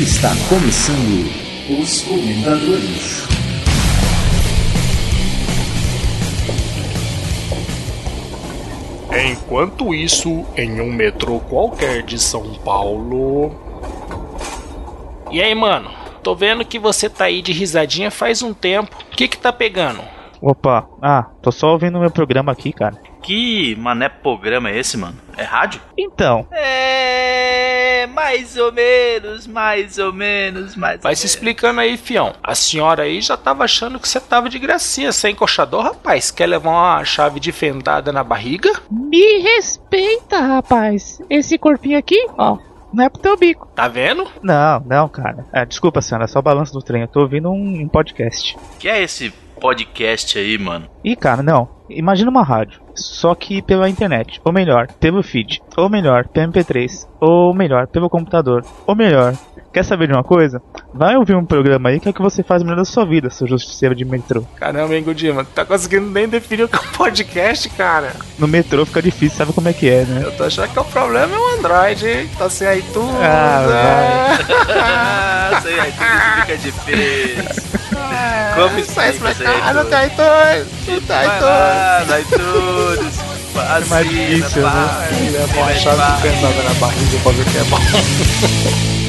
Está começando os Comentadores. Enquanto isso, em um metrô qualquer de São Paulo. E aí, mano? Tô vendo que você tá aí de risadinha faz um tempo. O que que tá pegando? Opa, ah, tô só ouvindo meu programa aqui, cara. Que mané programa é esse, mano? É rádio? Então, É. Mais ou menos, mais ou menos, mais Vai ou se menos. explicando aí, fião. A senhora aí já tava achando que você tava de gracinha. Você é encoxador, rapaz? Quer levar uma chave de fendada na barriga? Me respeita, rapaz. Esse corpinho aqui, ó, não é pro teu bico. Tá vendo? não, não, cara. É, desculpa, senhora, é só o balanço do trem. Eu tô ouvindo um, um podcast. Que é esse podcast aí, mano? Ih, cara, não. Imagina uma rádio, só que pela internet. Ou melhor, pelo feed. Ou melhor, pelo MP3. Ou melhor, pelo computador. Ou melhor, quer saber de uma coisa? Vai ouvir um programa aí que é o que você faz melhor da sua vida, seu justiceiro de metrô. Caramba, hein, Godima? Tá conseguindo nem definir o que é um podcast, cara. No metrô fica difícil, sabe como é que é, né? Eu tô achando que o problema é o Android, hein? Tá sem iTunes. Ah, Ah, sei aí, tudo fica difícil. Sai tem iTunes. Não tem Vai iTunes. lá, vai tudo. É mais difícil, né? Ele é uma chave de fendada na barriga pra ver o que é bom.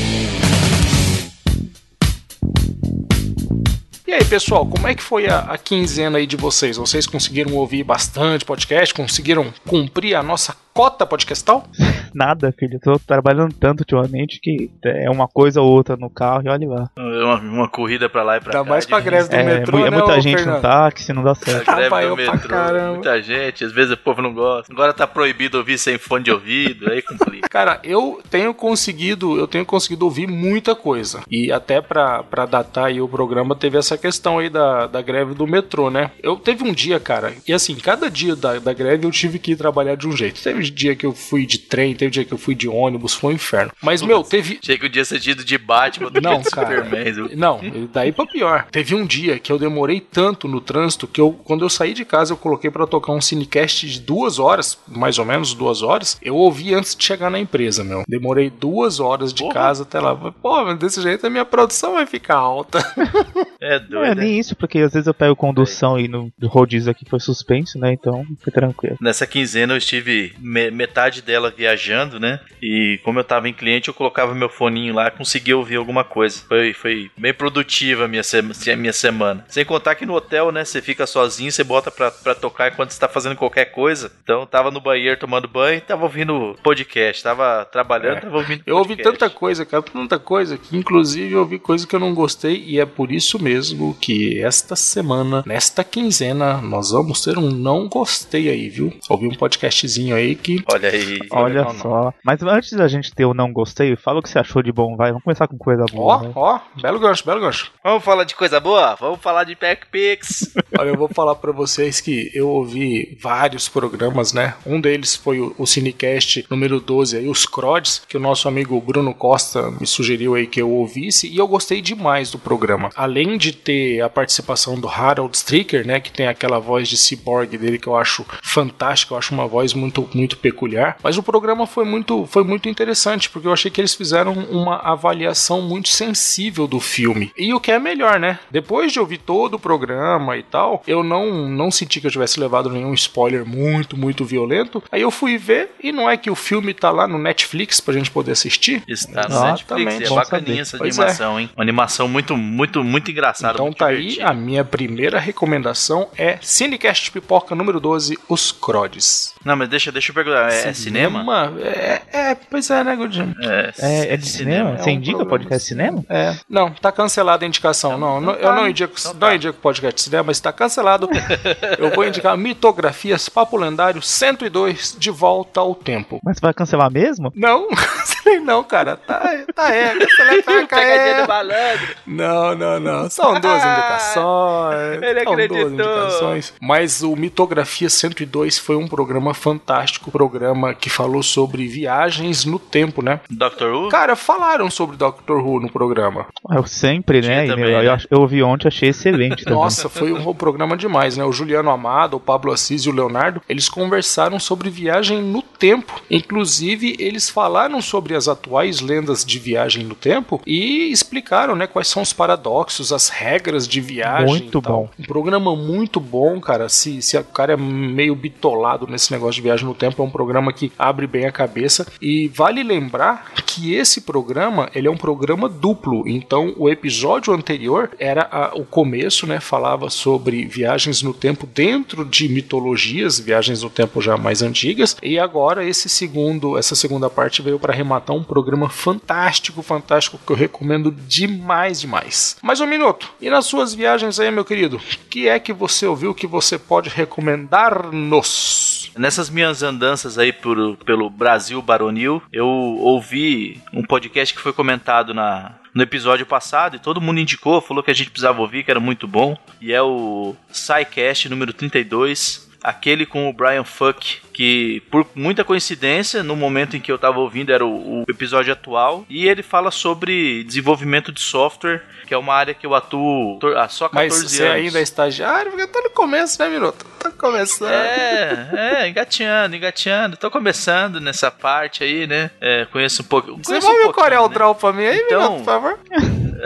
pessoal, como é que foi a, a quinzena aí de vocês? Vocês conseguiram ouvir bastante podcast? Conseguiram cumprir a nossa cota podcastal? Nada, filho. Tô trabalhando tanto ultimamente que é uma coisa ou outra no carro e olha lá. Uma, uma corrida pra lá e pra cá. Ainda mais com a greve do É, metrô, é né, muita gente no Fernando? táxi, não dá certo. A greve do pra metrô, caramba. muita gente, às vezes o povo não gosta. Agora tá proibido ouvir sem fone de ouvido, aí complica. Cara, eu tenho conseguido, eu tenho conseguido ouvir muita coisa. E até pra, pra datar aí o programa, teve essa questão aí da, da greve do metrô, né? Eu teve um dia, cara, e assim, cada dia da, da greve eu tive que ir trabalhar de um jeito. Teve dia que eu fui de trem, teve dia que eu fui de ônibus, foi um inferno. Mas, meu, teve. Achei que o dia ser tido de Batman do Não, cara. Superman. Não, daí pra pior. Teve um dia que eu demorei tanto no trânsito que eu, quando eu saí de casa, eu coloquei pra tocar um cinecast de duas horas, mais ou menos duas horas. Eu ouvi antes de chegar na empresa, meu. Demorei duas horas de Porra. casa até lá. Pô, mas desse jeito a minha produção vai ficar alta. É doido. É né? nem isso, porque às vezes eu pego condução e no rodízio aqui foi suspenso, né? Então fica tranquilo. Nessa quinzena eu estive me- metade dela viajando, né? E como eu tava em cliente, eu colocava meu foninho lá, conseguia ouvir alguma coisa. Foi, foi bem produtiva a minha, sema- a minha semana. Sem contar que no hotel, né? Você fica sozinho, você bota pra, pra tocar enquanto você tá fazendo qualquer coisa. Então eu tava no banheiro tomando banho e tava ouvindo podcast. Tava trabalhando, tava ouvindo Eu ouvi podcast. tanta coisa, cara, tanta coisa, que inclusive eu ouvi coisa que eu não gostei, e é por isso mesmo que esta semana, nesta quinzena, nós vamos ter um não gostei aí, viu? Ouvi um podcastzinho aí que Olha aí. Olha legal, não. só. Mas antes da gente ter o não gostei, fala o que você achou de bom, vai. Vamos começar com coisa boa. Ó, né? ó, belo gancho, belo gancho. Vamos falar de coisa boa? Vamos falar de Packpix. Olha, eu vou falar pra vocês que eu ouvi vários programas, né? Um deles foi o, o Cinecast número 12 aí, os Crods, que o nosso amigo Bruno Costa me sugeriu aí que eu ouvisse, e eu gostei demais do programa. Além de ter a participação do Harold Stricker, né, que tem aquela voz de cyborg dele que eu acho fantástica, eu acho uma voz muito muito peculiar, mas o programa foi muito foi muito interessante, porque eu achei que eles fizeram uma avaliação muito sensível do filme. E o que é melhor, né? Depois de ouvir todo o programa e tal, eu não não senti que eu tivesse levado nenhum spoiler muito muito violento. Aí eu fui ver e não é que o filme tá lá no Netflix pra gente poder assistir. Está no. Netflix. É bacaninha saber. essa Pois animação, hein? Uma animação muito, muito, muito engraçada. Então muito tá aí, a minha primeira recomendação é Cinecast Pipoca número 12, Os Crodes. Não, mas deixa, deixa eu perguntar. É, é cinema? É, é, pois é, né, Godinho? É, É, é de cinema? É Você um indica podcast de cinema? É. Não, tá cancelada a indicação. Não, não, eu não indico, Então não tá. indico podcast de cinema, mas tá cancelado. eu vou indicar Mitografias Papo Lendário 102 De Volta ao Tempo. Mas você vai cancelar mesmo? Não, cancelei não, cara. Tá, tá é, Pegadinha do é. malandro. Não, não, não. São duas indicações. Ele São duas acreditou. indicações. Mas o Mitografia 102 foi um programa fantástico. Programa que falou sobre viagens no tempo, né? Doctor Who? Cara, falaram sobre Doctor Who no programa. Eu sempre, né? Também, meu, né? Eu, ach- eu ouvi ontem, achei excelente também. Nossa, foi um programa demais, né? O Juliano Amado, o Pablo Assis e o Leonardo, eles conversaram sobre viagem no tempo. Inclusive, eles falaram sobre as atuais lendas de viagem no tempo e explicaram, né, quais são os paradoxos, as regras de viagem. Muito bom. Um programa muito bom, cara. Se, se o cara é meio bitolado nesse negócio de viagem no tempo, é um programa que abre bem a cabeça. E vale lembrar que esse programa, ele é um programa duplo. Então, o episódio anterior era a- o começo, né? Falava sobre viagens no tempo dentro de mitologias, viagens no tempo já mais antigas. E agora esse segundo, essa segunda parte veio para arrematar um programa fantástico, fantástico que eu recomendo demais, demais. Mais um minuto. E nas suas viagens aí, meu querido, o que é que você ouviu que você pode recomendar-nos? Nessas minhas andanças aí por, pelo Brasil Baronil, eu ouvi um podcast que foi comentado na, no episódio passado e todo mundo indicou, falou que a gente precisava ouvir, que era muito bom. E é o SciCast número 32, aquele com o Brian Fuck, que por muita coincidência, no momento em que eu tava ouvindo era o, o episódio atual, e ele fala sobre desenvolvimento de software, que é uma área que eu atuo há só 14 Mas você anos. ainda é estagiário, porque tá no começo, né, Minuto? Tá começando. É, é, engateando, engateando. Tô começando nessa parte aí, né? É, conheço um pouco. Desenvolve um o Corel né? Draw pra mim aí, Então- Minuto, por favor.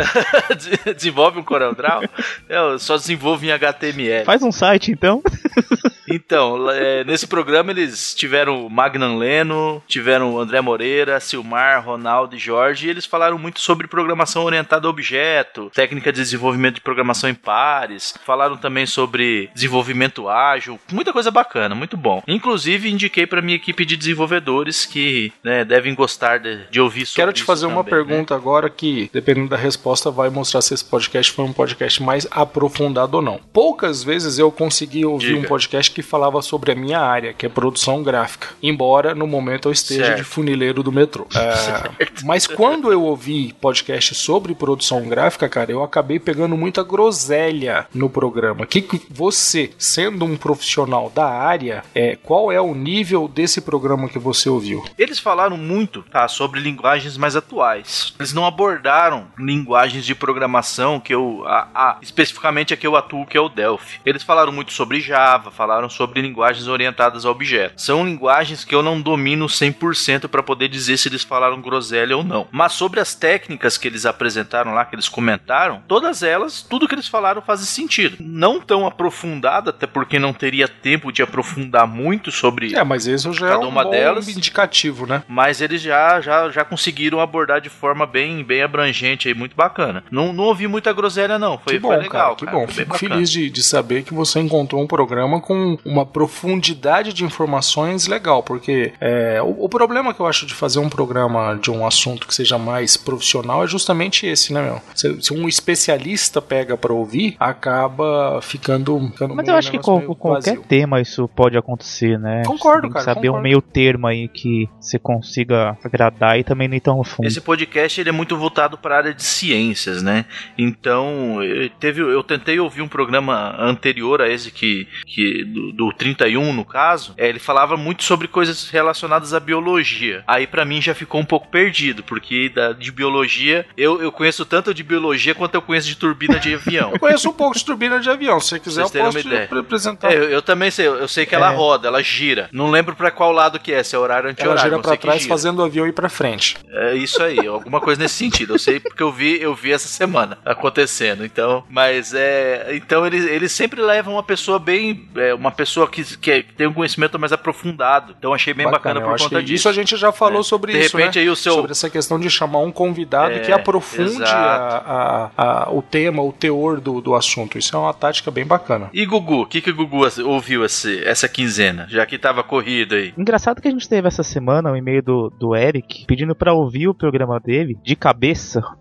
Desenvolve um Corel Draw? Eu só desenvolvo em HTML. Faz um site então. Então, é, nesse programa eles tiveram o Magnan Leno, tiveram o André Moreira, Silmar, Ronaldo e Jorge, e eles falaram muito sobre programação orientada a objeto, técnica de desenvolvimento de programação em pares, falaram também sobre desenvolvimento ágil, muita coisa bacana, muito bom. Inclusive, indiquei para minha equipe de desenvolvedores que né, devem gostar de, de ouvir sobre Quero te isso fazer uma também, né? pergunta agora que, dependendo da resposta, vai mostrar se esse podcast foi um podcast mais aprofundado ou não. Poucas vezes eu consegui ouvir Diga. um podcast que falava sobre a minha área, que é produção gráfica. Embora no momento eu esteja Certo. de funileiro do metrô. É, mas quando eu ouvi podcast sobre produção gráfica, cara, eu acabei pegando muita groselha no programa. Que que você, sendo um profissional da área, é, qual é o nível desse programa que você ouviu? Eles falaram muito tá, sobre linguagens mais atuais. Eles não abordaram linguagens de programação que eu. A, a- especificamente a que eu atuo, que é o Delphi. Eles falaram muito sobre Java, falaram sobre linguagens orientadas a objetos. São linguagens que eu não domino 100% para poder dizer se eles falaram groselha ou não. Mas sobre as técnicas que eles apresentaram lá, que eles comentaram, todas elas, tudo que eles falaram faz sentido. Não tão aprofundado, até porque não teria tempo de aprofundar muito sobre É, mas esse já é Cada um uma delas. indicativo, né? mas eles já, já, já conseguiram abordar de forma bem, bem abrangente aí, muito bacana. Não, não ouvi muita groselha, não. Foi, que bom, foi legal. cara, que cara, bom. foi Fico bacana. feliz de, de saber que você encontrou um programa com uma profundidade de informações legal, porque é, o, o problema que eu acho de fazer um programa de um assunto que seja mais profissional é justamente esse, né, meu? Se, se um especialista pega pra ouvir, acaba ficando. ficando Mas eu acho que com, qualquer vazio. tema isso pode acontecer, né? Concordo, Você tem que cara, saber concordo. um meio termo aí que você consiga agradar e também nem tão fundo. Esse podcast ele é muito voltado para a área de ciências, né? Então, teve, eu tentei ouvir um programa anterior a esse que, que do, do 31 no caso, eh, ele falava muito sobre coisas relacionadas à biologia. Aí pra mim já ficou um pouco perdido, porque da, de biologia eu, eu conheço tanto de biologia quanto eu conheço de turbina de avião. Eu conheço um pouco de turbina de avião. Se você quiser, eu posso te apresentar. É, eu, eu também sei, eu sei que ela É. roda, ela gira. Não lembro pra qual lado que é, se é horário ou Ela anti-horário. gira que trás gira. fazendo o avião ir pra frente. É isso aí, alguma coisa nesse sentido. Eu sei porque eu vi, eu vi essa semana acontecendo. Então, mas é, então eles, eles sempre levam uma pessoa bem, é, uma pessoa que, que é- tem um conhecimento mais aprofundado. Então achei bem bacana, eu por acho conta que disso. Isso a gente já falou É. sobre De isso, repente né? aí o seu- Sobre essa questão de chamar um convidado É, que aprofunde a- a- a- o tema, o teor do, do assunto. Isso é uma tática bem bacana. E Gugu, o que que o Gugu ouviu esse, essa quinzena, já que tava corrido aí? Engraçado que a gente teve essa semana um e-mail do, do Eric pedindo pra ouvir o programa dele de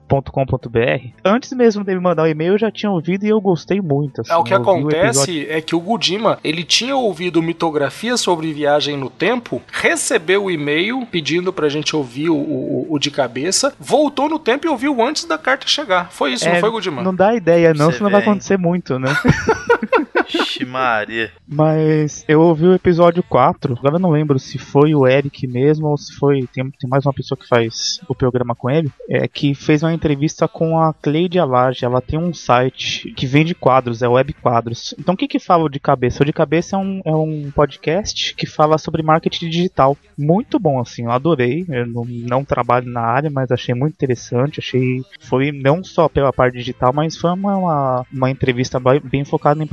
cabeça.com.br. Antes mesmo dele mandar o e-mail, eu já tinha ouvido e eu gostei muito. Assim, É, o que acontece é que o Gudima, ele tinha ouvido mitografia sobre viagem no tempo, recebeu o e-mail pedindo pra gente ouvir o, o- o de cabeça, voltou no tempo e ouviu antes da carta chegar. Foi isso, É, não foi, Gudima? Não dá ideia, não, Você senão vai vê, hein? acontecer muito, né? Ixi, Maria. Mas eu ouvi o episódio 4, agora eu não lembro se foi o Eric mesmo ou se foi. Tem, tem mais uma pessoa que faz o programa com ele, é que fez uma entrevista com a Cleide Alage. Ela tem um site que vende quadros, é Web Quadros. Então o que que fala de cabeça? O de cabeça é um, é um podcast que fala sobre marketing digital. Muito bom, assim, eu adorei. Eu não, não trabalho na área, mas achei muito interessante. Achei. Foi não só pela parte digital, mas foi uma, uma, uma entrevista bem, focada no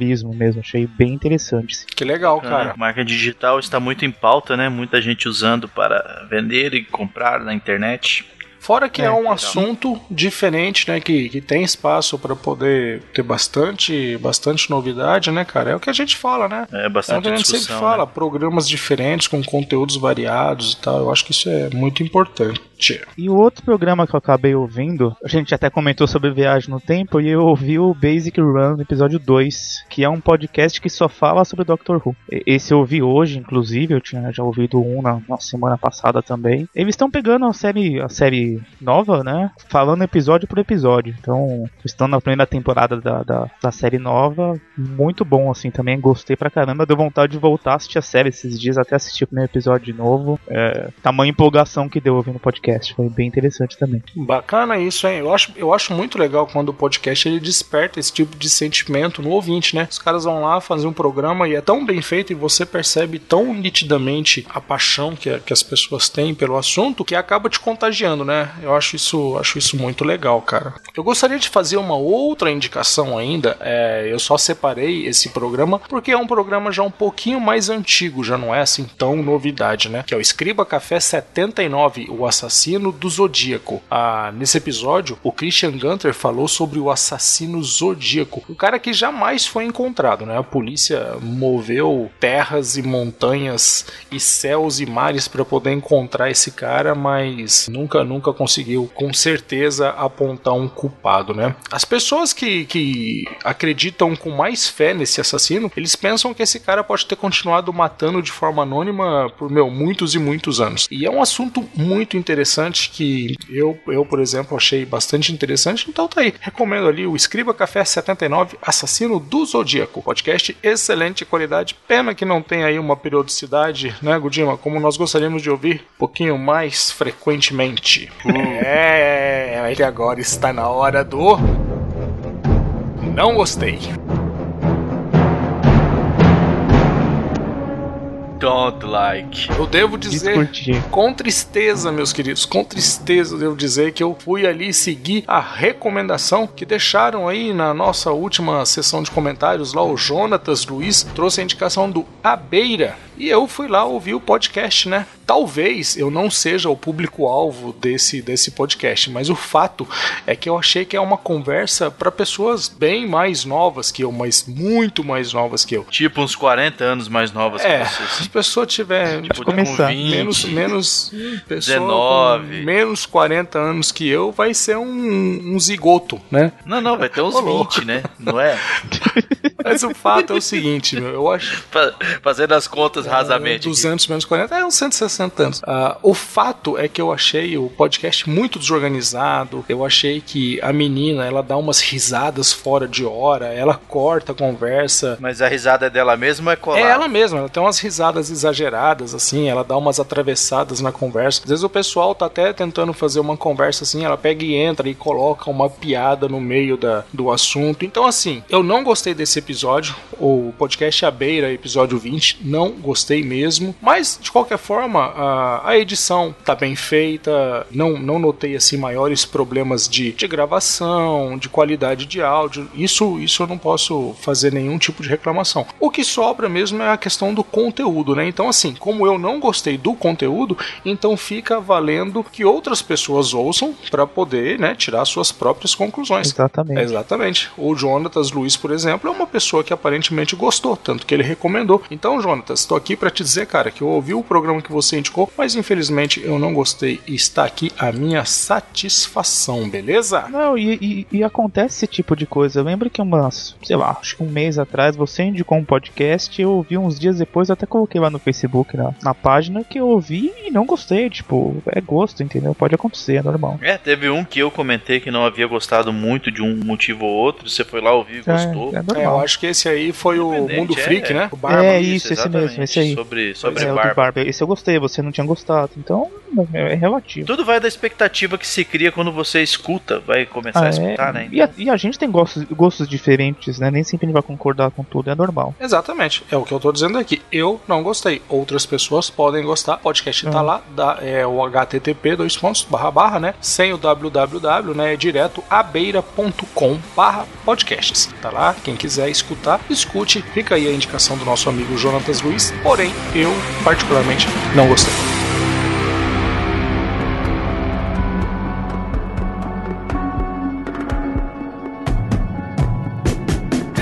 empreendedorismo mesmo. Achei bem interessante. Que legal, cara. A marca digital está muito em pauta, né? Muita gente usando para vender e comprar na internet. Fora que é, É, um legal. assunto diferente, né? Que, que tem espaço para poder ter bastante, bastante novidade, né, cara? É o que a gente fala, né? É É o bastante que a gente sempre fala, né? programas diferentes, com conteúdos variados e tal. Eu acho que isso é muito importante. E o outro programa que eu acabei ouvindo, a gente até comentou sobre viagem no tempo, e eu ouvi o Basic Run no episódio 2, que é um podcast que só fala sobre Doctor Who. Esse eu ouvi hoje, inclusive, eu tinha já ouvido um na, na semana passada também. Eles estão pegando a série, a série nova, né? Falando episódio por episódio. Então, estão na primeira temporada da, da, da série nova. Muito bom, assim, também gostei pra caramba. Deu vontade de voltar a assistir a série esses dias, até assistir o primeiro episódio de novo. É, tamanha empolgação que deu ouvindo o podcast. Foi bem interessante também. Bacana isso, hein? Eu acho, eu acho muito legal quando o podcast ele desperta esse tipo de sentimento no ouvinte, né? Os caras vão lá fazer um programa e é tão bem feito e você percebe tão nitidamente a paixão que, que as pessoas têm pelo assunto que acaba te contagiando, né? Eu acho isso, acho isso muito legal, cara. Eu gostaria de fazer uma outra indicação ainda. é, eu só separei esse programa porque é um programa já um pouquinho mais antigo, já não é assim tão novidade, né? Que é o Escriba Café 79, o assassino do Zodíaco. Ah, nesse episódio, o Christian Gunter falou sobre o assassino Zodíaco, um cara que jamais foi encontrado, né? A polícia moveu terras e montanhas e céus e mares para poder encontrar esse cara, mas nunca, nunca conseguiu com certeza apontar um culpado, né? As pessoas que, que acreditam com mais fé nesse assassino, eles pensam que esse cara pode ter continuado matando de forma anônima por meu muitos e muitos anos. E é um assunto muito interessante que eu, eu por exemplo, achei bastante interessante. Então tá aí, recomendo ali o Escriba Café 79, Assassino do Zodíaco. Podcast excelente qualidade. Pena que não tem aí uma periodicidade, né, Gudima? Como nós gostaríamos de ouvir um pouquinho mais frequentemente. É, ele agora está na hora do. Não gostei. Don't like. Eu devo dizer. Com tristeza, meus queridos, com tristeza devo dizer que eu fui ali seguir a recomendação que deixaram aí na nossa última sessão de comentários lá o Jonatas Luiz trouxe a indicação do A Beira e eu fui lá ouvir o podcast, né? Talvez eu não seja o público-alvo desse, desse podcast, mas o fato é que eu achei que é uma conversa para pessoas bem mais novas que eu, mas muito mais novas que eu. Tipo uns 40 anos mais novas É, que se vocês. a pessoa tiver Tipo, começar. com 20. menos menos pessoa 19. com menos 40 anos que eu vai ser um, um zigoto, né? Não, não, vai ter uns Ô, louco. 20, né? Não é? Mas o fato é o seguinte, meu, eu acho Fa- Fazendo as contas rasamente. aqui. 200 menos 40 é uns 160 anos. Ah, o fato é que eu achei o podcast muito desorganizado. Eu achei que a menina ela dá umas risadas fora de hora, ela corta a conversa. Mas a risada é dela mesma é colada? É ela mesma, ela tem umas risadas exageradas, assim, ela dá umas atravessadas na conversa. Às vezes o pessoal tá até tentando fazer uma conversa assim, ela pega e entra e coloca uma piada no meio da, do assunto. Então, assim, eu não gostei desse episódio, o podcast à beira, episódio 20, não gostei mesmo. Mas, de qualquer forma, a, a edição tá bem feita, não, não notei, assim, maiores problemas de, de gravação, de qualidade de áudio. Isso, isso eu não posso fazer nenhum tipo de reclamação. O que sobra mesmo é a questão do conteúdo, né? Então, assim, como eu não gostei do conteúdo, então fica valendo que outras pessoas ouçam para poder, né, tirar suas próprias conclusões. Exatamente. Exatamente. O Jonatas Luiz, por exemplo, é uma pessoa que aparentemente gostou, tanto que ele recomendou. Então, Jonatas, estou aqui aqui para te dizer, cara, que eu ouvi o programa que você indicou, mas infelizmente eu não gostei e está aqui a minha satisfação, beleza? Não, e, e, e acontece esse tipo de coisa. Eu lembro que umas, sei lá, acho que um mês atrás você indicou um podcast, eu ouvi uns dias depois, até coloquei lá no Facebook, na, na página, que eu ouvi e não gostei. Tipo, é gosto, entendeu? Pode acontecer, é normal. É, teve um que eu comentei que não havia gostado muito de um motivo ou outro, você foi lá ouvir e gostou. É, é É, eu normal. acho que esse aí foi o Mundo é, Freak, é. né? O Barba. É isso, esse mesmo, esse aí. Sobre, sobre é, barba. Barber. Esse eu gostei, você não tinha gostado. Então, é relativo. Tudo vai da expectativa que se cria quando você escuta, vai começar a Ah, escutar, é. né? E, a, e a gente tem gostos, gostos diferentes, né? Nem sempre a gente vai concordar com tudo, é normal. Exatamente, é o que eu tô dizendo aqui. Eu não gostei, outras pessoas podem gostar. O podcast tá Ah. lá, dá, é o http dois pontos barra barra, né? Sem o www, né? É direto abeira.com barra podcasts. Tá lá, quem quiser escutar, escute. Fica aí a indicação do nosso amigo Jonatas Luiz. Porém, eu particularmente não gostei.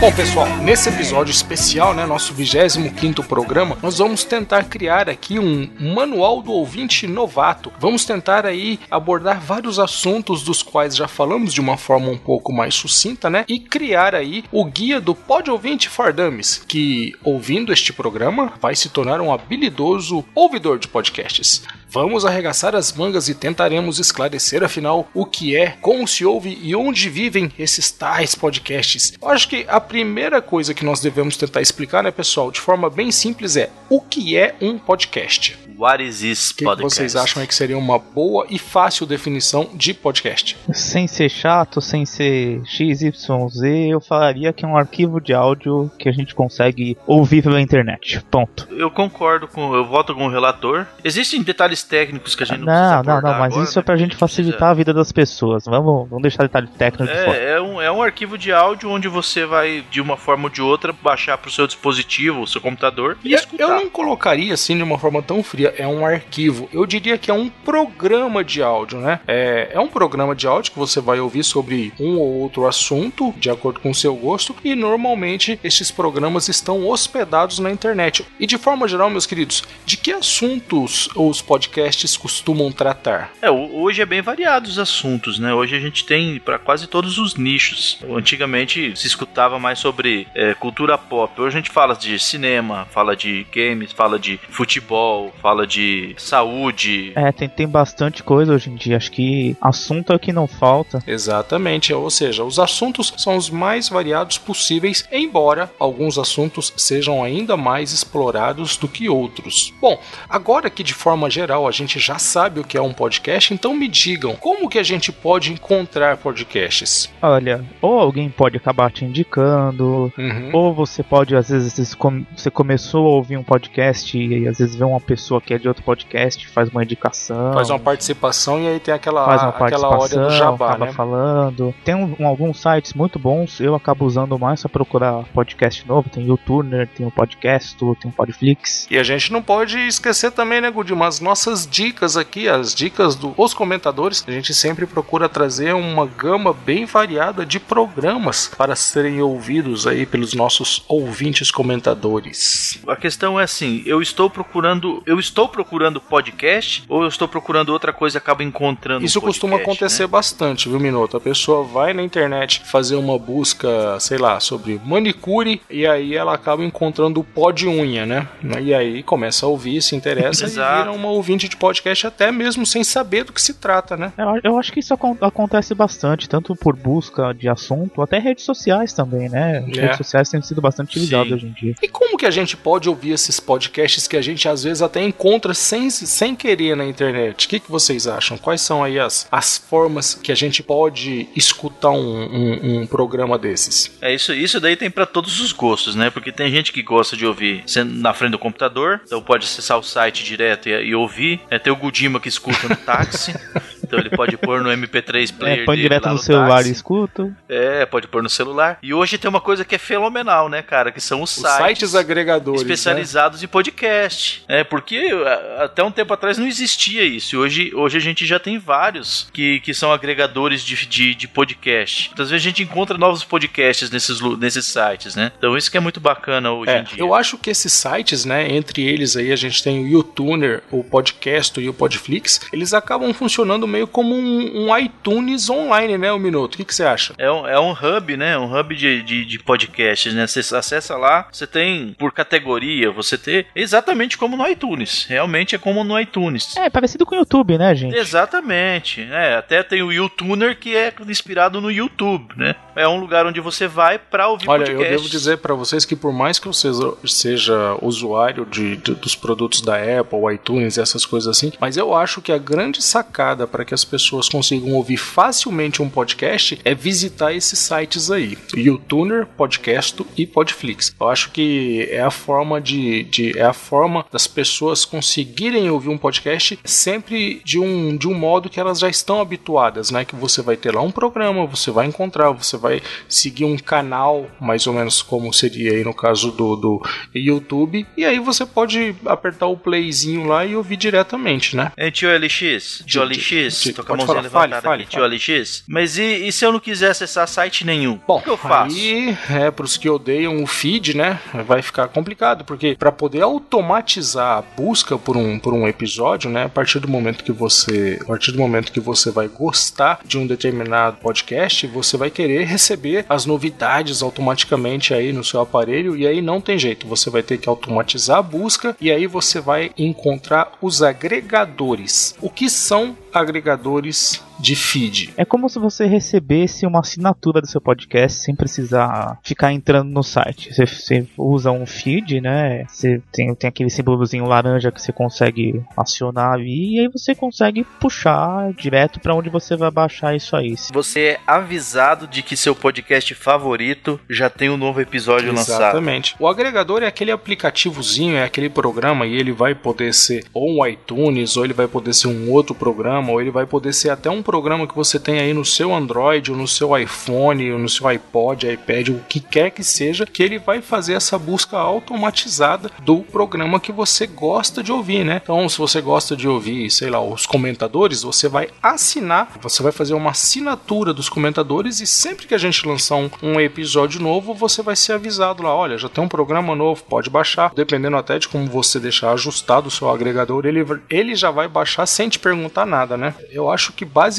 Bom, pessoal, nesse episódio especial, né, nosso 25º programa, nós vamos tentar criar aqui um manual do ouvinte novato. Vamos tentar aí abordar vários assuntos dos quais já falamos de uma forma um pouco mais sucinta, né, e criar aí o guia do Pod Ouvinte for Dummies, que ouvindo este programa vai se tornar um habilidoso ouvidor de podcasts. Vamos arregaçar as mangas e tentaremos esclarecer afinal o que é, como se ouve e onde vivem esses tais podcasts. Eu acho que a primeira coisa que nós devemos tentar explicar, né, pessoal, de forma bem simples é o que é um podcast. What is this O que, que podcast? vocês acham aí que seria uma boa e fácil definição de podcast? Sem ser chato, sem ser XYZ, eu falaria que é um arquivo de áudio que a gente consegue ouvir pela internet. Ponto. Eu concordo com. Eu voto com o relator. Existem detalhes técnicos que a gente não, Não, precisa não, não, mas agora, isso é né? pra A gente facilitar a vida das pessoas. Vamos, vamos deixar detalhe técnico de fora. É, é um, é um arquivo de áudio onde você vai, de uma forma ou de outra, baixar pro seu dispositivo, o seu computador e Eu- escutar. Eu não colocaria assim de uma forma tão fria, é um arquivo. Eu diria que é um programa de áudio, né? É, é um programa de áudio que você vai ouvir sobre um ou outro assunto, de acordo com o seu gosto, e normalmente estes programas estão hospedados na internet. E de forma geral, meus queridos, de que assuntos os podcasts costumam tratar? É, ho- hoje é bem variado os assuntos, né? Hoje a gente tem para quase todos os nichos. Antigamente se escutava mais sobre é, cultura pop. Hoje a gente fala de cinema, fala de games, fala de futebol, fala de saúde. É, tem, tem bastante coisa hoje em dia. Acho que assunto é o que não falta. Exatamente, ou seja, os assuntos são os mais variados possíveis, embora alguns assuntos sejam ainda mais explorados do que outros. Bom, agora que de forma geral a gente já sabe o que é um podcast, então me digam, como que a gente pode encontrar podcasts? Olha, ou alguém pode acabar te indicando, Uhum. ou você pode, às vezes, você começou a ouvir um podcast e às vezes vê uma pessoa que é de outro podcast, faz uma indicação. Faz uma participação e aí tem aquela, faz uma aquela hora participação, do jabá, acaba né? falando. Tem um- um- alguns sites muito bons, eu acabo usando mais pra procurar podcast novo. Tem o Turner, tem o Podcast, tem o Podflix. E a gente não pode esquecer também, né, Gudi, as nossas dicas aqui, as dicas dos comentadores. A gente sempre procura trazer uma gama bem variada de programas para serem ouvidos aí pelos nossos ouvintes comentadores. A questão é assim, eu estou procurando, eu estou procurando podcast ou eu estou procurando outra coisa e acabo encontrando Isso um costuma podcast, acontecer né? bastante, viu, Minuto? A pessoa vai na internet fazer uma busca, sei lá, sobre manicure e aí ela acaba encontrando o pó de unha, né? E aí começa a ouvir, se interessa e vira uma ouvinte de podcast até mesmo sem saber do que se trata, né? Eu, eu acho que isso acon- acontece bastante, tanto por busca de assunto, até redes sociais também, né? É. Redes sociais têm sido bastante utilizadas hoje em dia. E como que a gente pode ouvir esses podcasts que a gente às vezes até encontra sem, sem querer na internet? O que, que vocês acham? Quais são aí as, as formas que a gente pode escutar um, um- um programa desses? É isso, isso daí tem pra todos os gostos, né? Porque tem gente que gosta de ouvir na frente do computador, então pode acessar o site direto e, e ouvir. É, tem o Gudima que escuta no táxi. Então ele pode pôr no MP3 player É, põe dele direto lá no celular táxi. e escuta. É, pode pôr no celular. E hoje tem uma coisa que é fenomenal, né, cara? Que são os, Os sites agregadores. né? especializados em podcast. É, porque a- até um tempo atrás não existia isso. E hoje, hoje a gente já tem vários que, que são agregadores de, de, de podcast. Muitas vezes a gente encontra novos podcasts nesses, nesses sites, né? Então isso que é muito bacana hoje É, em dia. eu acho que esses sites, né, entre eles aí a gente tem o YouTuner, o Podcast e o Podflix, eles acabam funcionando meio como um, um iTunes online, né, o Minuto? O que, que você acha? É um, é um hub, né? Um hub de, de, de podcasts, né? Você acessa lá, você tem por categoria, você tem exatamente como no iTunes. Realmente é como no iTunes. É, parecido com o YouTube, né, gente? Exatamente. É, até tem o YouTuner que é inspirado no YouTube, né? É um lugar onde você vai pra ouvir Olha, eu podcasts. devo dizer pra vocês que por mais que eu seja, seja usuário de, de- dos produtos da Apple, iTunes e essas coisas assim, mas eu acho que a grande sacada para que as pessoas consigam ouvir facilmente um podcast é visitar esses sites aí, YouTuner, Podcast e Podflix. Eu acho que é a forma de, de é a forma das pessoas conseguirem ouvir um podcast sempre de um de um modo que elas já estão habituadas, né? Que você vai ter lá um programa, você vai encontrar, você vai seguir um canal, mais ou menos como seria aí no caso do, do YouTube, e aí você pode apertar o playzinho lá e ouvir diretamente, né? É, tio LX, tio LX, Tô com a mãozinha falar, levantada fale, aqui, tio LX. Mas e, e se eu não quiser acessar site nenhum? Bom, o que eu faço? aí é para os que odeiam o feed, né? Vai ficar complicado, porque para poder automatizar a busca por um, por um episódio, né? A partir do momento que você, a partir do momento que você vai gostar de um determinado podcast, você vai querer receber as novidades automaticamente aí no seu aparelho e aí não tem jeito, você vai ter que automatizar a busca e aí você vai encontrar os agregadores. O que são agregadores de feed? É como se você recebesse uma assinatura do seu podcast sem precisar ficar entrando no site. Você, você usa um feed, né? Você tem, tem aquele símbolozinho laranja que você consegue acionar ali e aí você consegue puxar direto para onde você vai baixar isso aí. Você é avisado de que seu podcast favorito já tem um novo episódio lançado. Exatamente. O agregador é aquele aplicativozinho, é aquele programa e ele vai poder ser ou um iTunes, ou ele vai poder ser um outro programa, ou ele vai poder ser até um programa que você tem aí no seu Android, ou no seu iPhone, ou no seu iPod, iPad, o que quer que seja, que ele vai fazer essa busca automatizada do programa que você gosta de ouvir, né? Então, se você gosta de ouvir, sei lá, os comentadores, você vai assinar, você vai fazer uma assinatura dos comentadores e sempre que a gente lançar um, um episódio novo, você vai ser avisado lá, olha, já tem um programa novo, pode baixar. Dependendo até de como você deixar ajustado o seu agregador, ele, ele já vai baixar sem te perguntar nada, né? Eu acho que basicamente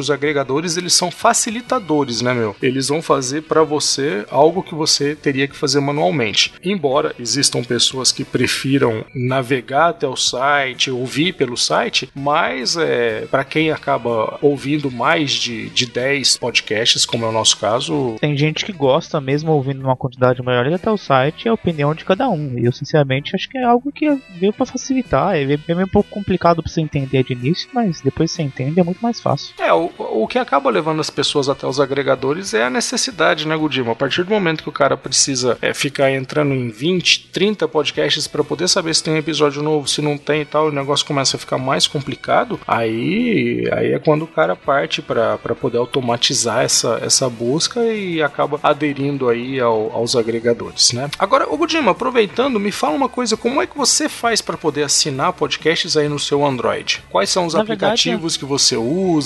os agregadores eles são facilitadores, né, meu? Eles vão fazer para você algo que você teria que fazer manualmente. Embora existam pessoas que prefiram navegar até o site, ouvir pelo site, mas é, para quem acaba ouvindo mais de, de 10 podcasts, como é o nosso caso, Tem gente que gosta, mesmo ouvindo uma quantidade maior, ir até o site é a opinião de cada um. E eu, sinceramente, acho que é algo que veio pra facilitar. É é meio um pouco complicado pra você entender de início, mas depois você entende é muito mais fácil. É, o, o que acaba levando as pessoas até os agregadores é a necessidade, né, Gudima? A partir do momento que o cara precisa é, ficar entrando em 20, 30 podcasts para poder saber se tem um episódio novo, se não tem e tal, o negócio começa a ficar mais complicado, aí, aí é quando o cara parte para poder automatizar essa, essa busca e acaba aderindo aí ao- aos agregadores, né? Agora, Gudima, aproveitando, me fala uma coisa, como é que você faz para poder assinar podcasts aí no seu Android? Quais são os Na verdade, aplicativos que você usa?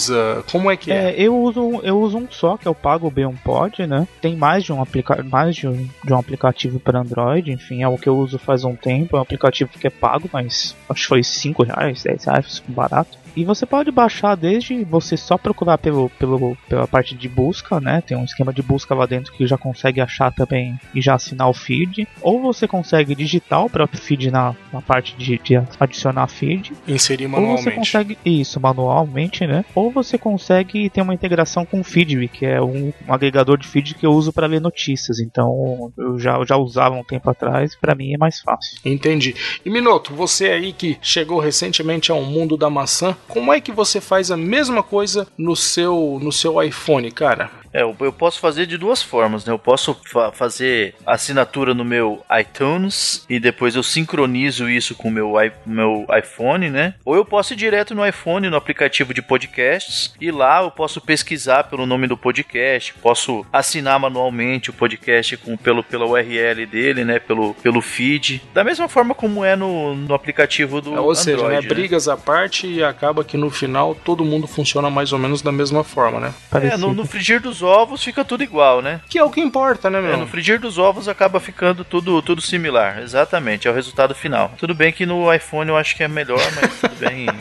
Como é que é? É, eu uso, eu uso um só, que é o Pago B1 Pod, né? Tem mais de um, aplica mais de um, de um aplicativo para Android, enfim, é o que eu uso faz um tempo. É um aplicativo que é pago, mas acho que foi 5 reais, 10 reais, barato. E você pode baixar desde você só procurar pelo, pelo, pela parte de busca, né? Tem um esquema de busca lá dentro que já consegue achar também e já assinar o feed. Ou você consegue digitar o próprio feed na, na parte de, de adicionar feed. Inserir Ou você manualmente. consegue isso manualmente, né? Ou você consegue ter uma integração com o Feedly, que é um, um agregador de feed que eu uso para ler notícias. Então eu já, eu já usava um tempo atrás e para mim é mais fácil. Entendi. E Minoto, você aí que chegou recentemente ao mundo da maçã, como é que você faz a mesma coisa no seu no seu iPhone, cara? É, eu, eu posso fazer de duas formas, né? Eu posso fa fazer assinatura no meu iTunes e depois eu sincronizo isso com o meu, meu iPhone, né? Ou eu posso ir direto no iPhone, no aplicativo de podcasts, e lá eu posso pesquisar pelo nome do podcast, posso assinar manualmente o podcast com, pelo, pela URL dele, né? Pelo, pelo feed. Da mesma forma como é no, no aplicativo do É, Ou seja, né, Android, né? brigas à parte e acaba que no final todo mundo funciona mais ou menos da mesma forma, né? É, Parecido. no, no frigir dos ovos fica tudo igual, né? Que é o que importa, né, É, meu? no frigir dos ovos acaba ficando tudo, tudo similar. Exatamente, é o resultado final. Tudo bem que no iPhone eu acho que é melhor, mas tudo bem.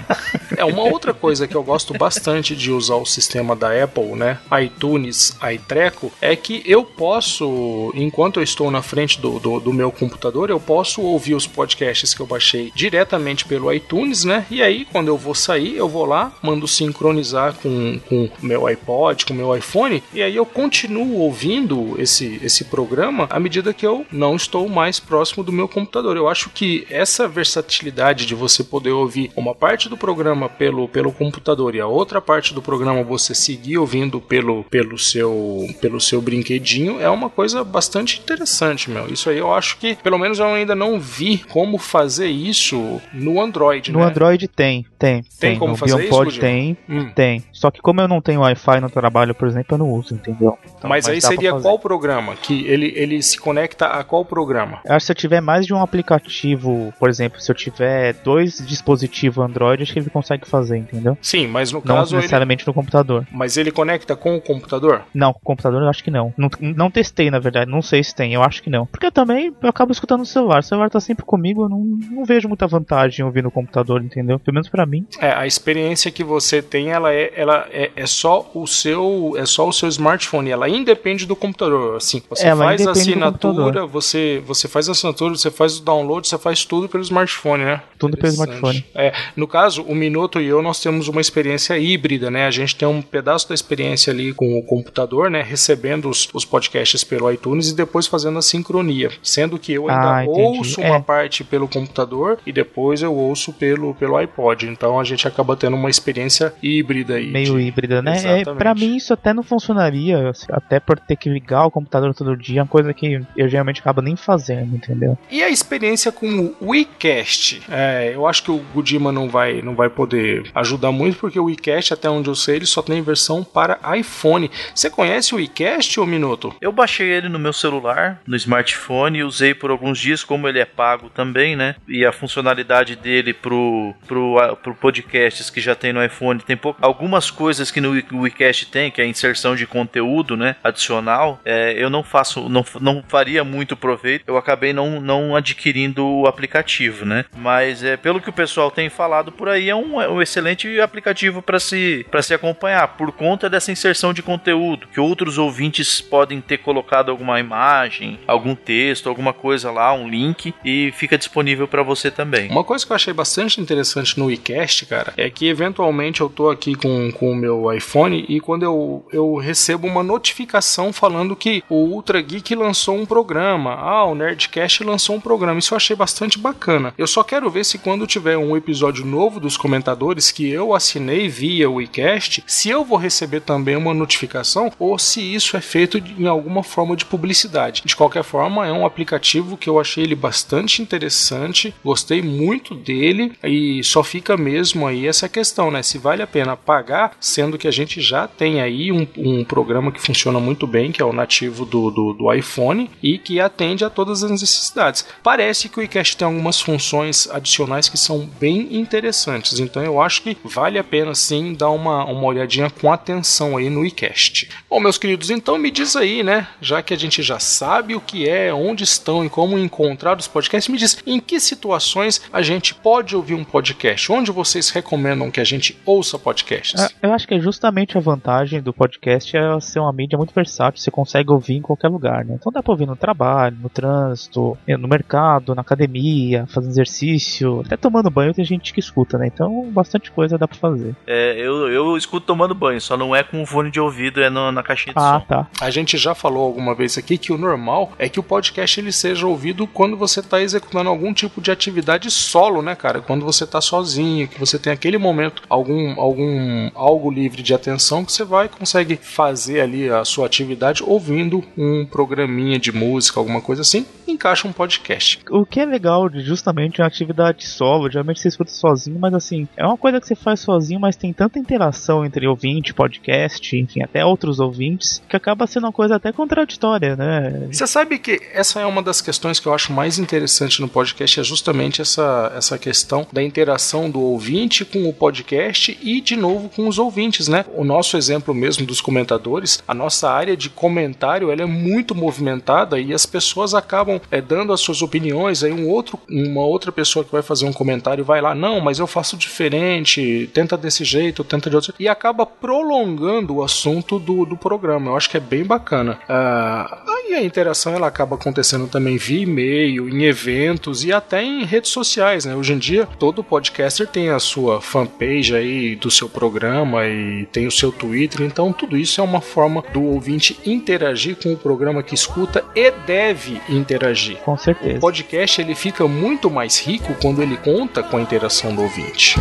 É uma outra coisa que eu gosto bastante de usar o sistema da Apple, né? iTunes, iTreco, é que eu posso, enquanto eu estou na frente do, do, do meu computador, eu posso ouvir os podcasts que eu baixei diretamente pelo iTunes, né? E aí, quando eu vou sair, eu vou lá, mando sincronizar com o meu iPod, com o meu iPhone, e aí eu continuo ouvindo esse, esse programa à medida que eu não estou mais próximo do meu computador. Eu acho que essa versatilidade de você poder ouvir uma parte do programa pelo, pelo computador e a outra parte do programa você seguir ouvindo pelo, pelo, seu, pelo seu brinquedinho é uma coisa bastante interessante, meu. Isso aí eu acho que, pelo menos eu ainda não vi como fazer isso no Android, No né? Android tem, tem. Tem como no fazer isso, tem, Hum. tem. Só que como eu não tenho Wi-Fi no trabalho, por exemplo, eu não uso, entendeu? Então, mas, aí dá pra seria qual programa? Que ele, ele se conecta a qual programa? Eu acho que se eu tiver mais de um aplicativo, por exemplo, se eu tiver dois dispositivos Android, acho que ele consegue fazer, entendeu? Sim, mas no Não caso ele, necessariamente no computador. mas ele conecta com o computador? Não, com o computador eu acho que não. não. Não testei, na verdade, não sei se tem, eu acho que não. Porque eu também eu acabo escutando no celular. O celular tá sempre comigo, eu não, não vejo muita vantagem em ouvir no computador, entendeu? Pelo menos pra mim. É, a experiência que você tem, ela é, ela é, é só o seu, é só o seu smartphone. Ela independe do computador. Assim, você Ela faz a assinatura, você, você faz a assinatura, você faz o download, você faz tudo pelo smartphone, né? Tudo pelo smartphone. É, no caso, o Minuto e eu nós temos uma experiência híbrida, né? A gente tem um pedaço da experiência ali com o computador, né? Recebendo os, os podcasts pelo iTunes e depois fazendo a sincronia. Sendo que eu ainda Ah, ouço uma É. parte pelo computador e depois eu ouço pelo, pelo iPod. Então a gente acaba tendo uma experiência híbrida aí. Meio de- híbrida, né? É, Exatamente. pra mim isso até não funcionaria, até por ter que ligar o computador todo dia, é uma coisa que eu geralmente acabo nem fazendo, entendeu? E a experiência com o WeCast? É, eu acho que o Gudima não vai, não vai poder ajudar muito, porque o WeCast, até onde eu sei, ele só tem versão para iPhone. Você conhece o WeCast, ô Minuto? Eu baixei ele no meu celular, no smartphone, e usei por alguns dias, como ele é pago também, né? E a funcionalidade dele pro, pro, pro podcasts que já tem no iPhone tem pou- algumas coisas que no WeCast tem, que é a inserção de conteúdo, né? Adicional. É, eu não faço, não, não faria muito proveito. Eu acabei não, não adquirindo o aplicativo, né? Mas é, pelo que o pessoal tem falado por aí, é um, é um excelente aplicativo para se, pra se acompanhar, por conta dessa inserção de conteúdo, que outros ouvintes podem ter colocado alguma imagem, algum texto, alguma coisa lá, um link, e fica disponível para você também. Uma coisa que eu achei bastante interessante no WeCast, cara, é que eventualmente eu tô aqui com, com o meu iPhone e quando eu, eu recebo uma notificação falando que o Ultra Geek lançou um programa, ah, o Nerdcast lançou um programa. Isso eu achei bastante bacana. Eu só quero ver se quando tiver um episódio novo dos comentadores que eu assinei via WeCast, se eu vou receber também uma notificação ou se isso é feito em alguma forma de publicidade. De qualquer forma, é um aplicativo que eu achei ele bastante interessante, gostei muito dele e só fica mesmo aí essa questão, né? Se vale a pena pagar, sendo que a gente já tem aí um, um programa que funciona muito bem, que é o nativo do, do, do iPhone e que atende a todas as necessidades. Parece que o iCast tem algumas funções adicionais que são bem interessantes, então eu acho que vale a pena sim dar uma, uma olhadinha com atenção aí no iCast. Bom, meus queridos, então me diz aí, né? Já que a gente já sabe o que é, onde estão e como encontrar os podcasts, me diz em que situações a gente pode ouvir um podcast? Onde vocês recomendam que a gente ouça podcasts? Ah, Eu acho que é justamente a vantagem do podcast é ser uma mídia muito versátil, você consegue ouvir em qualquer lugar, né? Então dá pra ouvir no trabalho, no trânsito, eh, no mercado, na academia, fazendo exercício, até tomando banho tem gente que escuta, né? Então bastante coisa dá pra fazer. É, eu, eu escuto tomando banho, só não é com o fone de ouvido, é no- na caixinha de Ah, som. tá. A gente já falou alguma vez aqui que o normal é que o podcast ele seja ouvido quando você está executando algum tipo de atividade solo, né, cara? Quando você tá sozinho, que você tem aquele momento, algum, algum algo livre de atenção que você vai e consegue fazer ali a sua atividade ouvindo um programinha de música, alguma coisa assim, encaixa um podcast. O que é legal de justamente uma atividade solo, geralmente você escuta sozinho, mas assim, é uma coisa que você faz sozinho, mas tem tanta interação entre ouvinte, podcast, enfim, até outros ouvintes, que acaba sendo uma coisa até contraditória, né? Você sabe que essa é uma das questões que eu acho mais interessante no podcast, é justamente essa, essa questão da interação do ouvinte com o podcast e, de novo, com os ouvintes, né? O nosso exemplo mesmo dos comentadores, a nossa área de comentário ela é muito movimentada e as pessoas acabam é, dando as suas opiniões, aí um outro, uma outra pessoa que vai fazer um comentário vai lá, não, mas eu faço diferente, tenta desse jeito, tenta de outro, e acaba prolongando o assunto do, do programa. Eu acho que é bem bacana. Ah, aí a interação ela acaba acontecendo também via e-mail, em eventos e até em redes sociais, né? Hoje em dia, todo podcaster tem a sua fanpage aí do seu programa e tem o seu Twitter, então tudo isso é uma forma do ouvinte interagir com o programa que escuta e deve interagir. Com O certeza. podcast ele fica muito mais rico quando ele conta com a interação do ouvinte.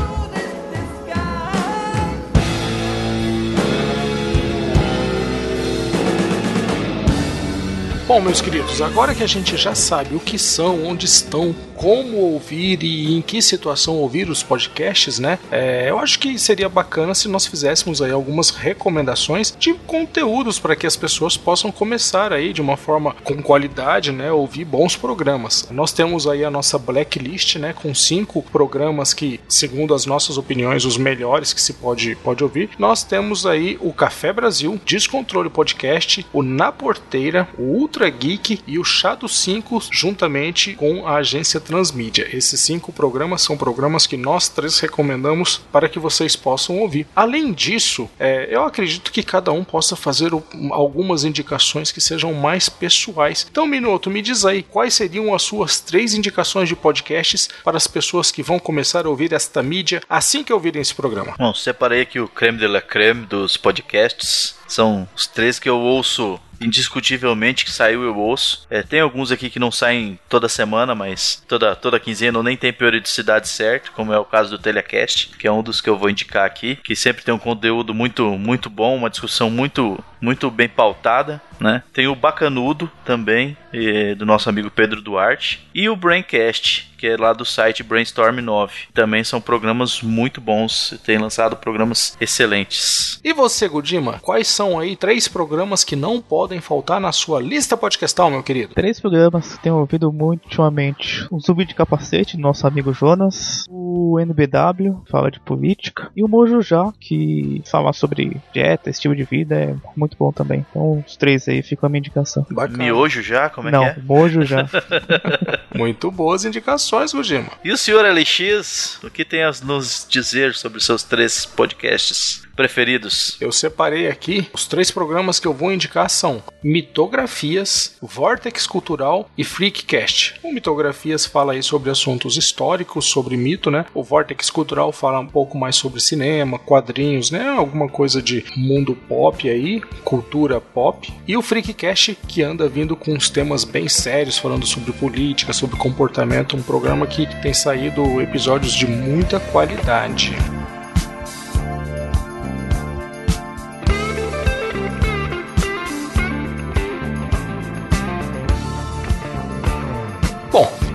Bom, meus queridos, agora que a gente já sabe o que são, onde estão, como ouvir e em que situação ouvir os podcasts, né? É, eu acho que seria bacana se nós fizéssemos aí algumas recomendações de conteúdos para que as pessoas possam começar aí de uma forma com qualidade, né? Ouvir bons programas. Nós temos aí a nossa blacklist, né? Com cinco programas que, segundo as nossas opiniões, os melhores que se pode, pode ouvir. Nós temos aí o Café Brasil, Descontrole Podcast, o Na Porteira, o Ultra Geek e o Chá dos 5, juntamente com a agência Transmídia. Esses cinco programas são programas que nós três recomendamos para que vocês possam ouvir. Além disso, é, eu acredito que cada um possa fazer algumas indicações que sejam mais pessoais. Então, Minuto, me diz aí quais seriam as suas três indicações de podcasts para as pessoas que vão começar a ouvir esta mídia assim que ouvirem esse programa. Bom, separei aqui o creme de la creme dos podcasts. São os três que eu ouço indiscutivelmente que saiu eu ouço. É, tem alguns aqui que não saem toda semana, mas toda, toda quinzena ou nem tem periodicidade certa, como é o caso do Telecast, que é um dos que eu vou indicar aqui, que sempre tem um conteúdo muito muito bom, uma discussão muito muito bem pautada, né? Tem o Bacanudo também, eh, do nosso amigo Pedro Duarte, e o Braincast, que é lá do site Brainstorm 9. Também são programas muito bons, tem lançado programas excelentes. E você, Godima, quais são aí três programas que não podem faltar na sua lista podcastal, meu querido? Três programas que tenho ouvido muito ultimamente: o Zumbi de Capacete, do nosso amigo Jonas, o NBW, fala de política, e o Mojo Já, que fala sobre dieta, estilo de vida, é muito bom também. Então, os três aí ficam a minha indicação. Bacana. Miojo já, como é Não, que é? Mojo Já. Muito boas indicações, Godima. E o senhor LX, o que tem a nos dizer sobre os seus três podcasts preferidos? Eu separei aqui os três programas que eu vou indicar são Mitografias, Vortex Cultural e Freakcast. O Mitografias fala aí sobre assuntos históricos, sobre mito, né? O Vortex Cultural fala um pouco mais sobre cinema, quadrinhos, né? Alguma coisa de mundo pop aí, cultura pop. E o Freakcast que anda vindo com uns temas bem sérios, falando sobre política, sobre comportamento, um programa que tem saído episódios de muita qualidade.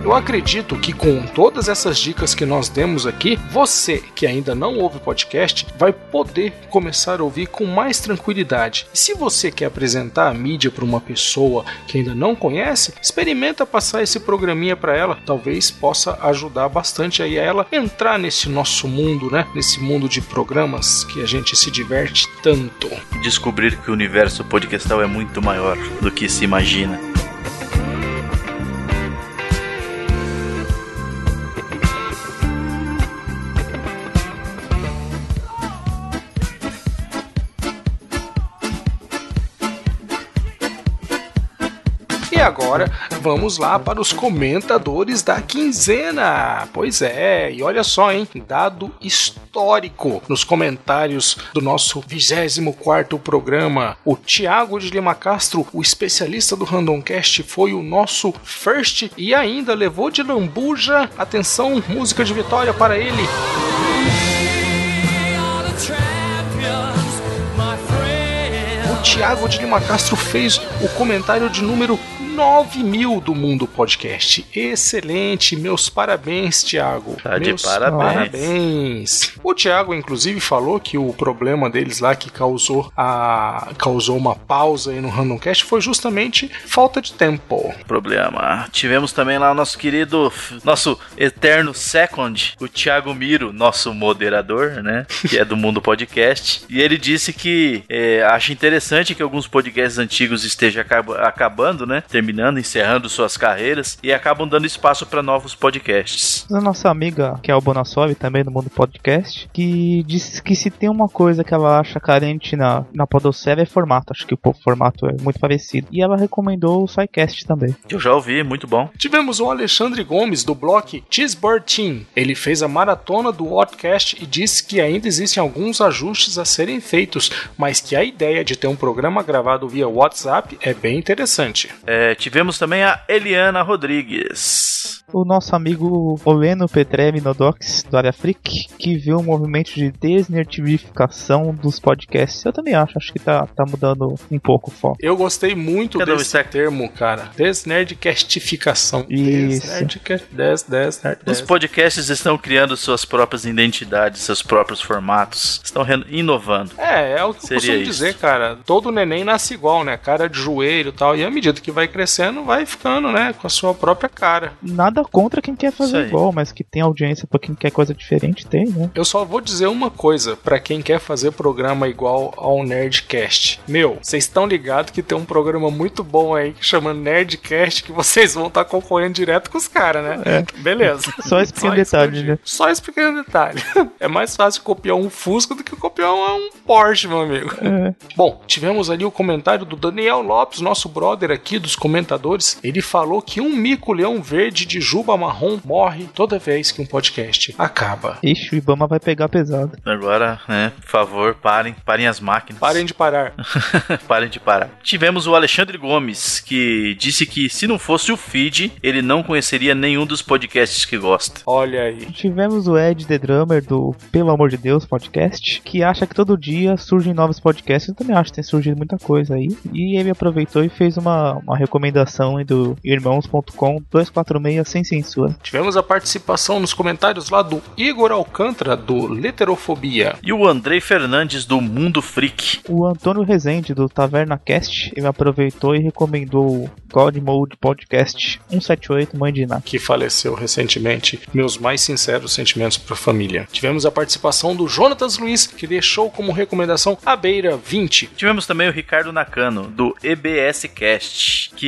Eu acredito que com todas essas dicas que nós demos aqui, você que ainda não ouve podcast vai poder começar a ouvir com mais tranquilidade. E se você quer apresentar a mídia para uma pessoa que ainda não conhece, experimenta passar esse programinha para ela, talvez possa ajudar bastante aí a ela entrar nesse nosso mundo, né? Nesse mundo de programas que a gente se diverte tanto. Descobrir que o universo podcastal é muito maior do que se imagina. Agora vamos lá para os comentadores da quinzena. Pois é, e olha só, hein? Dado histórico nos comentários do nosso 24 programa. O Thiago de Lima Castro, o especialista do Randomcast, foi o nosso first e ainda levou de lambuja. Atenção, música de vitória para ele. O Thiago de Lima Castro fez o comentário de número 9 mil do Mundo Podcast. Excelente, meus parabéns, Thiago. Tá de meus parabéns. parabéns. O Thiago, inclusive, falou que o problema deles lá que causou a causou uma pausa aí no Randomcast foi justamente falta de tempo. Problema. Tivemos também lá o nosso querido, nosso eterno second, o Thiago Miro, nosso moderador, né? Que é do Mundo Podcast. E ele disse que é, acha interessante que alguns podcasts antigos estejam acab- acabando, né? Terminando, encerrando suas carreiras e acabam dando espaço para novos podcasts. A nossa amiga, que é o Bonassov, também do Mundo Podcast, que disse que se tem uma coisa que ela acha carente na, na Podosfera é formato. Acho que o formato é muito parecido. E ela recomendou o SciCast também. Eu já ouvi, muito bom. Tivemos o Alexandre Gomes do blog Cheeseburger Team. Ele fez a maratona do Podcast e disse que ainda existem alguns ajustes a serem feitos, mas que a ideia de ter um programa gravado via WhatsApp é bem interessante. É, tivemos também a Eliana Rodrigues. O nosso amigo Oleno Petrev Nodox, do Área Freak, que viu um movimento de desnertificação dos podcasts. Eu também acho, acho que tá, tá mudando um pouco o foco. Eu gostei muito Cadê desse termo, cara. Desnerdcastificação. Isso. Desnerdca- Des, des, nerd- Os podcasts estão criando suas próprias identidades, seus próprios formatos. Estão inovando. É, é o que eu Seria costumo isso. dizer, cara. Todo neném nasce igual, né? Cara de joelho e tal. E à medida que vai crescendo, vai ficando, né? Com a sua própria cara. Nada contra quem quer fazer igual, mas que tem audiência pra quem quer coisa diferente, tem, né? Eu só vou dizer uma coisa pra quem quer fazer programa igual ao Nerdcast. Meu, vocês estão ligados que tem um programa muito bom aí que chama Nerdcast que vocês vão estar concorrendo direto com os caras, né? Beleza. Só esse pequeno isso, detalhe, né? Só esse pequeno detalhe. É mais fácil copiar um Fusca do que copiar um, um Porsche, meu amigo. É. Bom, tivemos ali o comentário do Daniel Lopes, nosso brother aqui dos comentadores. Ele falou que um mico-leão verde de juba marrom morre toda vez que um podcast acaba. Ixi, o Ibama vai pegar pesado. Agora, né, por favor, parem, parem as máquinas. Parem de parar. Parem de parar. Tivemos o Alexandre Gomes, que disse que se não fosse o feed, ele não conheceria nenhum dos podcasts que gosta. Olha aí. Tivemos o Ed The Drummer do Pelo Amor de Deus podcast, que acha que todo dia surgem novos podcasts. Eu também acho que tem surgido muita coisa aí. E ele aproveitou e fez uma, uma recomendação aí do irmãos.com 246 sem censura. Tivemos a participação nos comentários lá do Igor Alcântara, do Leterofobia. E o Andrei Fernandes do Mundo Freak. O Antônio Rezende do Taverna Cast, ele aproveitou e recomendou o God Mode Podcast 178 Mãe de Iná. que faleceu recentemente. Meus mais sinceros sentimentos para a família. Tivemos a participação do Jonatas Luiz, que deixou como recomendação a Beira 20. Tivemos também o Ricardo Nakano, do EBS Cast, que,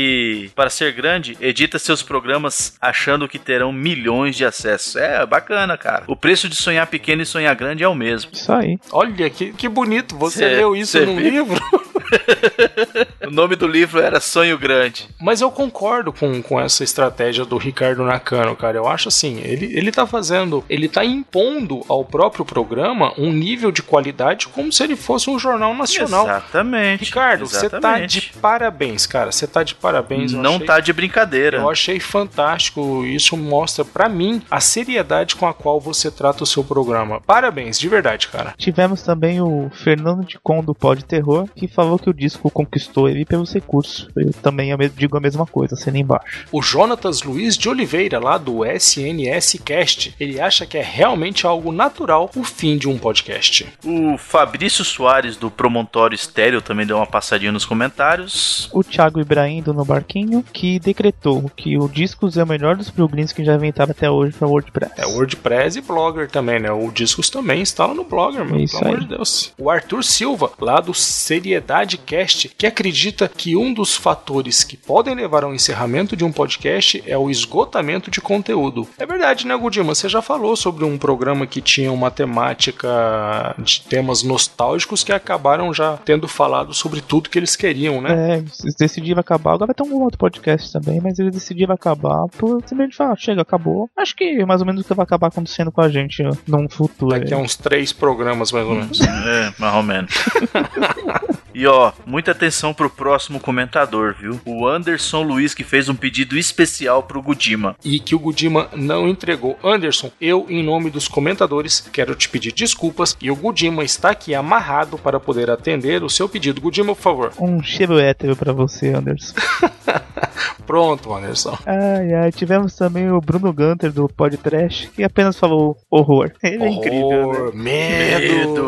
para ser grande, edita seus programas achando que terão milhões de acessos. É bacana, cara. O preço de sonhar pequeno e sonhar grande é o mesmo. Isso aí. Olha que, que bonito, você Cê- leu isso num viu? livro? O nome do livro era Sonho Grande. Mas eu concordo com, com essa estratégia do Ricardo Nakano, cara. Eu acho assim, ele, ele tá fazendo, ele tá impondo ao próprio programa um nível de qualidade como se ele fosse um jornal nacional. Exatamente. Ricardo, você tá de parabéns, cara. Você tá de parabéns. eu Não achei- tá de brincadeira. Eu achei fantástico. Isso mostra pra mim a seriedade com a qual você trata o seu programa. Parabéns, de verdade, cara. Tivemos também o Fernando de Con do Pod Terror, que falou que o disco conquistou ele pelos recursos. Eu também ame- digo a mesma coisa, sendo embaixo. O Jonatas Luiz de Oliveira, lá do SNS Cast, ele acha que é realmente algo natural o fim de um podcast. O Fabrício Soares do Promontório Estéreo também deu uma passadinha nos comentários. O Thiago Ibrahim do No Barquinho, que decretou que o Discos é o melhor dos plugins que já inventaram até hoje para WordPress. É WordPress e Blogger também, né? O Discos também instala no Blogger, meu. Isso pelo amor aí. de Deus. O Arthur Silva, lá do Seriedade Radcast, que acredita que um dos fatores que podem levar ao encerramento de um podcast é o esgotamento de conteúdo. É verdade, né, Gudima? Você já falou sobre um programa que tinha uma temática de temas nostálgicos que acabaram já tendo falado sobre tudo que eles queriam, né? É, eles decidiram acabar. Agora vai ter um outro podcast também, mas eles decidiram acabar por simplesmente falar, chega, acabou. Acho que mais ou menos o que vai acabar acontecendo com a gente num futuro. Daqui a uns três programas, mais ou menos. É, mais ou menos. E ó, muita atenção pro próximo comentador, viu? O Anderson Luiz que fez um pedido especial pro Gudima. e que o Gudima não entregou. Anderson, eu, em nome dos comentadores, quero te pedir desculpas e o Gudima está aqui amarrado para poder atender o seu pedido. Gudima, por favor. Um cheiro hétero pra você, Anderson. Pronto, Anderson. Ai, ai, tivemos também o Bruno Gunter do Podtrash, que apenas falou horror. Ele é incrível, né? Horror, medo.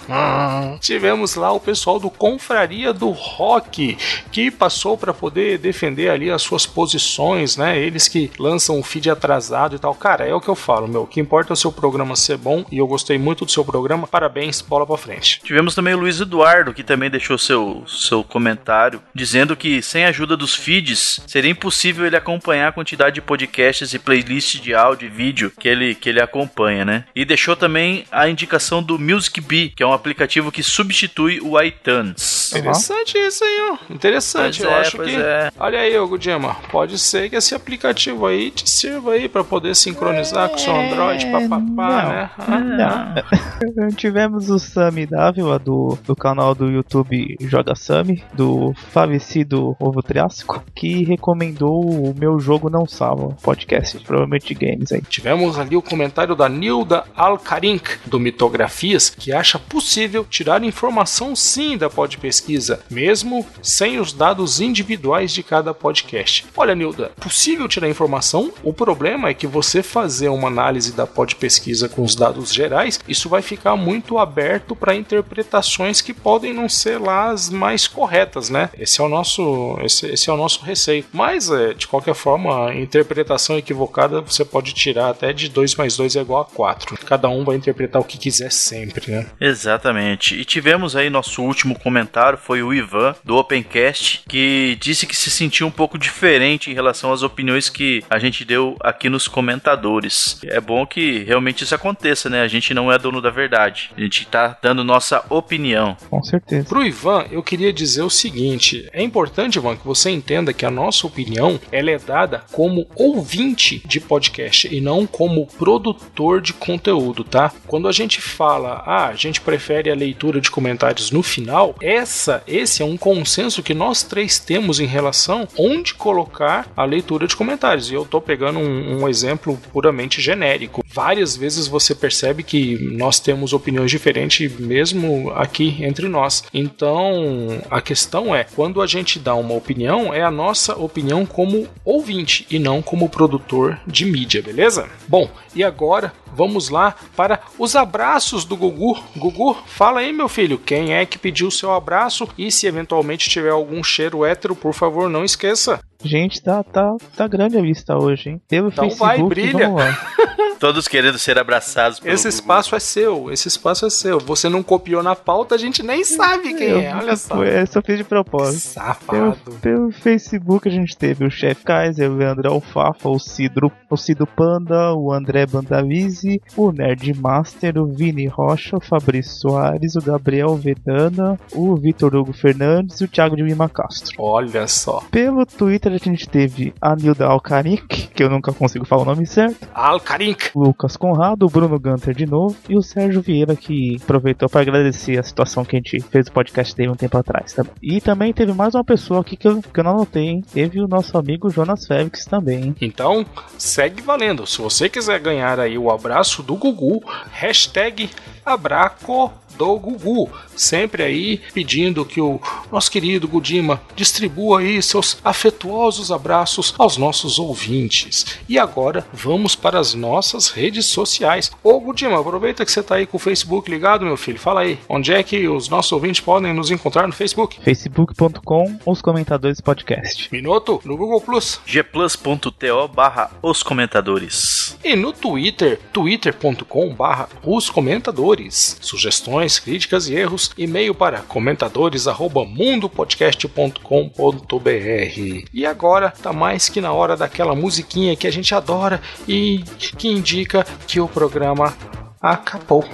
Tivemos lá o pessoal do Confraria do Rock, que passou para poder defender ali as suas posições, né? Eles que lançam o feed atrasado e tal. Cara, é o que eu falo, meu. O que importa é o seu programa ser bom e eu gostei muito do seu programa. Parabéns, bola pra frente. Tivemos também o Luiz Eduardo, que também deixou seu, seu comentário, dizendo que sem a ajuda dos feeds seria impossível ele acompanhar a quantidade de podcasts e playlists de áudio e vídeo que ele, que ele acompanha, né? E deixou também a indicação do Music Bee, que é um aplicativo que substitui o iTunes. Interessante isso aí, ó. Interessante. Pois eu é, acho pois que. é. Olha aí, ô Gudima. Pode ser que esse aplicativo aí te sirva aí para poder sincronizar com o seu Android, papapá, não. né? Ah, Não. Tivemos o Sami Dávila do, do canal do YouTube Joga Sami, do falecido Ovo Triássico, que recomendou o meu jogo não salva, podcast, provavelmente de games aí. Tivemos ali o comentário da Nilda Alcarink, do Mitografias, que acha possível tirar informação sim da pod pesquisa, mesmo sem os dados individuais de cada podcast. Olha, Nilda, possível tirar informação? O problema é que você fazer uma análise da pod pesquisa com os dados gerais, isso vai ficar muito aberto para interpretações que podem não ser lá as mais corretas, né? Esse é o nosso, esse, esse é o nosso receio. Mas, é, de qualquer forma, interpretação equivocada você pode tirar até de 2 mais 2 é igual a 4. Cada um vai interpretar o que quiser sempre, né? Exatamente. E tivemos aí nosso último comentário, foi o Ivan, do Opencast, que disse que se sentiu um pouco diferente em relação às opiniões que a gente deu aqui nos comentadores. É bom que realmente isso aconteça, né? A gente não é dono da verdade. A gente tá dando nossa opinião. Com certeza. Pro Ivan, eu queria dizer o seguinte: é importante, Ivan, que você entenda que a nossa opinião ela é dada como ouvinte de podcast e não como produtor de conteúdo, tá? Quando a gente fala, ah, a gente prefere a leitura de comentários no final, essa, esse é um consenso que nós três temos em relação onde colocar a leitura de comentários. E eu tô pegando um, um exemplo puramente genérico. Várias vezes você percebe que nós temos opiniões diferentes, mesmo aqui entre nós. Então, a questão é, quando a gente dá uma opinião, é a nossa opinião como ouvinte e não como produtor de mídia, beleza? Bom, e agora vamos lá para os abraços do Gugu. Gugu, fala aí, meu filho, quem é que pediu o seu abraço? E se eventualmente tiver algum cheiro hétero, por favor, não esqueça. Gente, tá, tá, tá grande a lista hoje, hein? Pelo Então Facebook, vai, brilha. vamos lá. Todos querendo ser abraçados pelo Esse espaço é seu, esse espaço é seu. Você não copiou na pauta, a gente nem sabe quem Eu- é, olha só. É, só fiz de propósito. Pelo, Safado. pelo Facebook a gente teve o Chef Kaiser, o Leandro Alfafa, o Cidro, o Cido Panda, o André Bandavise, o Nerd Master, o Vini Rocha, o Fabrício Soares, o Gabriel Vedana, o Vitor Hugo Fernandes e o Thiago de Lima Castro. Olha só. Pelo Twitter a gente teve a Nilda Alcaric, que eu nunca consigo falar o nome certo, Alcarink. o Lucas Conrado, o Bruno Gunter de novo e o Sérgio Vieira que aproveitou para agradecer a situação que a gente fez o podcast dele um tempo atrás. Tá? E também teve mais uma pessoa aqui que eu, que eu não anotei, hein? Teve o nosso amigo Jonas Félix também, hein? Então, segue valendo. Se você quiser ganhar aí o abraço do Gugu, hashtag abraco do Gugu. Sempre aí pedindo que o nosso querido Gudima distribua aí seus afetuosos abraços aos nossos ouvintes. E agora vamos para as nossas redes sociais. Ô Gudima, aproveita que você tá aí com o Facebook ligado, meu filho. Fala aí, onde é que os nossos ouvintes podem nos encontrar no Facebook? facebook.com os comentadores podcast. Minuto no Google Plus. gplus.to barra os comentadores. E no Twitter, twitter.com barra os comentadores. Sugestões, sugestões, críticas e erros, e-mail para comentadores@mundopodcast.com.br. E agora tá mais que na hora daquela musiquinha que a gente adora e que indica que o programa acabou.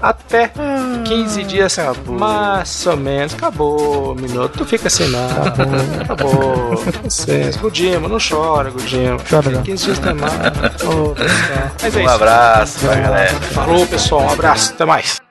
Até 15 dias, mais ou menos. Acabou, minuto. Tu fica assim, não. Acabou. Gudima, não chora, Gudima. Chora, não. 15 dias tem mais. Pessoal. Mas é Um isso. abraço pra galera. Falou, pessoal. Um abraço. Até mais.